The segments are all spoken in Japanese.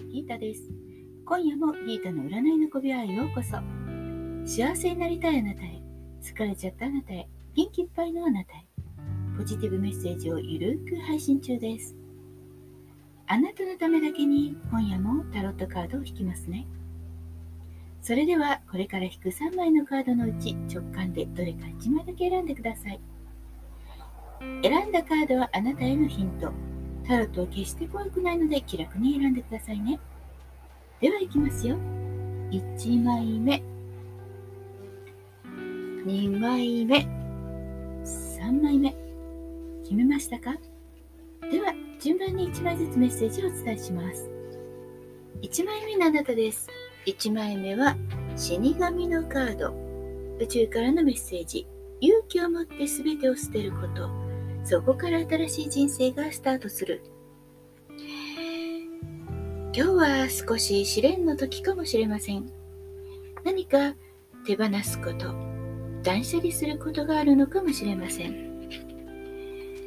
ギータです。今夜もギータの占いの小部屋へようこそ。幸せになりたいあなたへ、疲れちゃったあなたへ、元気いっぱいのあなたへ、ポジティブメッセージをゆるく配信中です。あなたのためだけに今夜もタロットカードを引きますね。それではこれから引く3枚のカードのうち直感でどれか1枚だけ選んでください。選んだカードはあなたへのヒント。タロットは決して怖くないので気楽に選んでくださいね。では行きますよ。1枚目、2枚目、3枚目。決めましたか？では、順番に1枚ずつメッセージをお伝えします。1枚目のあなたです。1枚目は死神のカード。宇宙からのメッセージ。勇気を持って全てを捨てること。そこから新しい人生がスタートする。今日は少し試練の時かもしれません。何か手放すこと、断捨離することがあるのかもしれません。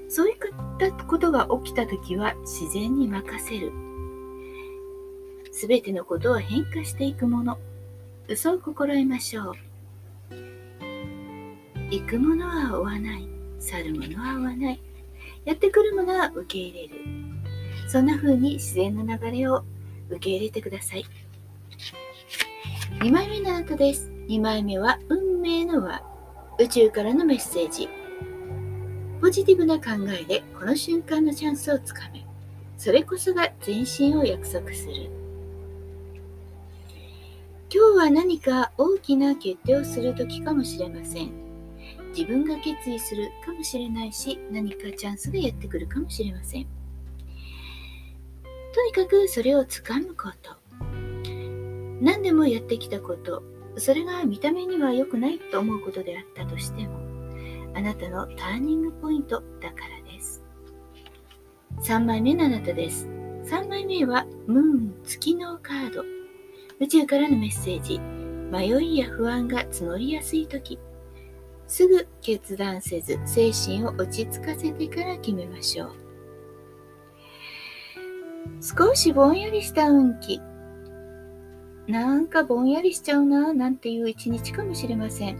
そういったことが起きた時は自然に任せる。すべてのことは変化していくもの。嘘を心得ましょう。行くものは追わない。去るものは追わない。やってくるものは受け入れる。そんな風に自然の流れを受け入れてください。2枚目のあなたです。2枚目は運命の輪。宇宙からのメッセージ。ポジティブな考えでこの瞬間のチャンスをつかめ。それこそが前進を約束する。今日は何か大きな決定をする時かもしれません。自分が決意するかもしれないし、何かチャンスがやってくるかもしれません。とにかくそれをつかむこと。何でもやってきたこと、それが見た目には良くないと思うことであったとしても、あなたのターニングポイントだからです。3枚目のあなたです。3枚目はムーン月のカード。宇宙からのメッセージ。迷いや不安が募りやすい時すぐ決断せず精神を落ち着かせてから決めましょう。少しぼんやりした運気。なんかぼんやりしちゃうな、なんていう一日かもしれません。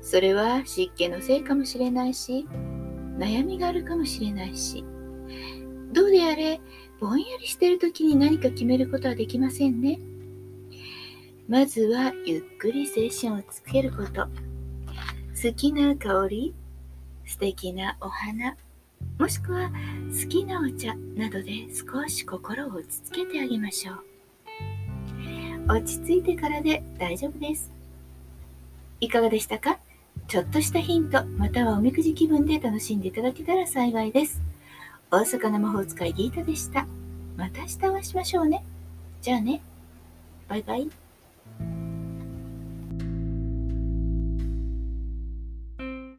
それは湿気のせいかもしれないし、悩みがあるかもしれないし、どうであれ、ぼんやりしてる時に何か決めることはできませんね。まずはゆっくり精神をつけること。好きな香り、素敵なお花、もしくは好きなお茶などで少し心を落ち着けてあげましょう。落ち着いてからで大丈夫です。いかがでしたか？ちょっとしたヒント、またはおみくじ気分で楽しんでいただけたら幸いです。大阪の魔法使いギータでした。また明日お会いしましょうね。じゃあね。バイバイ。